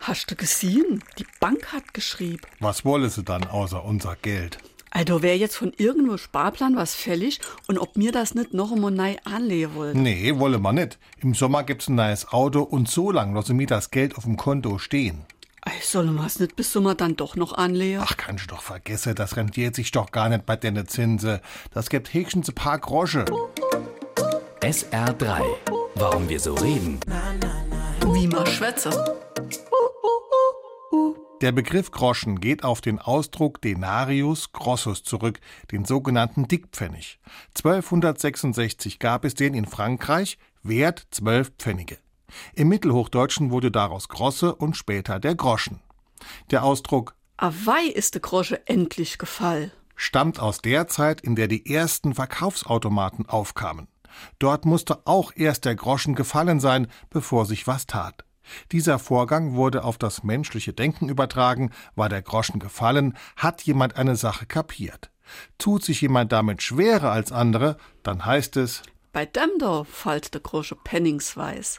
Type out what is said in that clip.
Hast du gesehen? Die Bank hat geschrieben. Was wolle sie dann außer unser Geld? Also wäre jetzt von irgendwo Sparplan was fällig und ob mir das nicht noch einmal neu anlegen wollen. Nee, wolle man nicht. Im Sommer gibt's ein neues Auto und so lang lasse mir das Geld auf dem Konto stehen. Ei, soll man's nicht bis Sommer dann doch noch anlegen? Ach, kannst du doch vergessen, das rentiert sich doch gar nicht bei den Zinse. Das gibt höchstens ein paar Grosche. SR3. Warum wir so reden. Wie man schwätze. Der Begriff Groschen geht auf den Ausdruck Denarius grossus zurück, den sogenannten Dickpfennig. 1266 gab es den in Frankreich, Wert 12 Pfennige. Im Mittelhochdeutschen wurde daraus Grosse und später der Groschen. Der Ausdruck Awei ist de Grosche endlich gefall. stammt aus der Zeit, in der die ersten Verkaufsautomaten aufkamen. Dort musste auch erst der Groschen gefallen sein, bevor sich was tat. Dieser Vorgang wurde auf das menschliche Denken übertragen, war der Groschen gefallen, hat jemand eine Sache kapiert. Tut sich jemand damit schwerer als andere, dann heißt es Bei dem da fallt de Grosche penningsweis.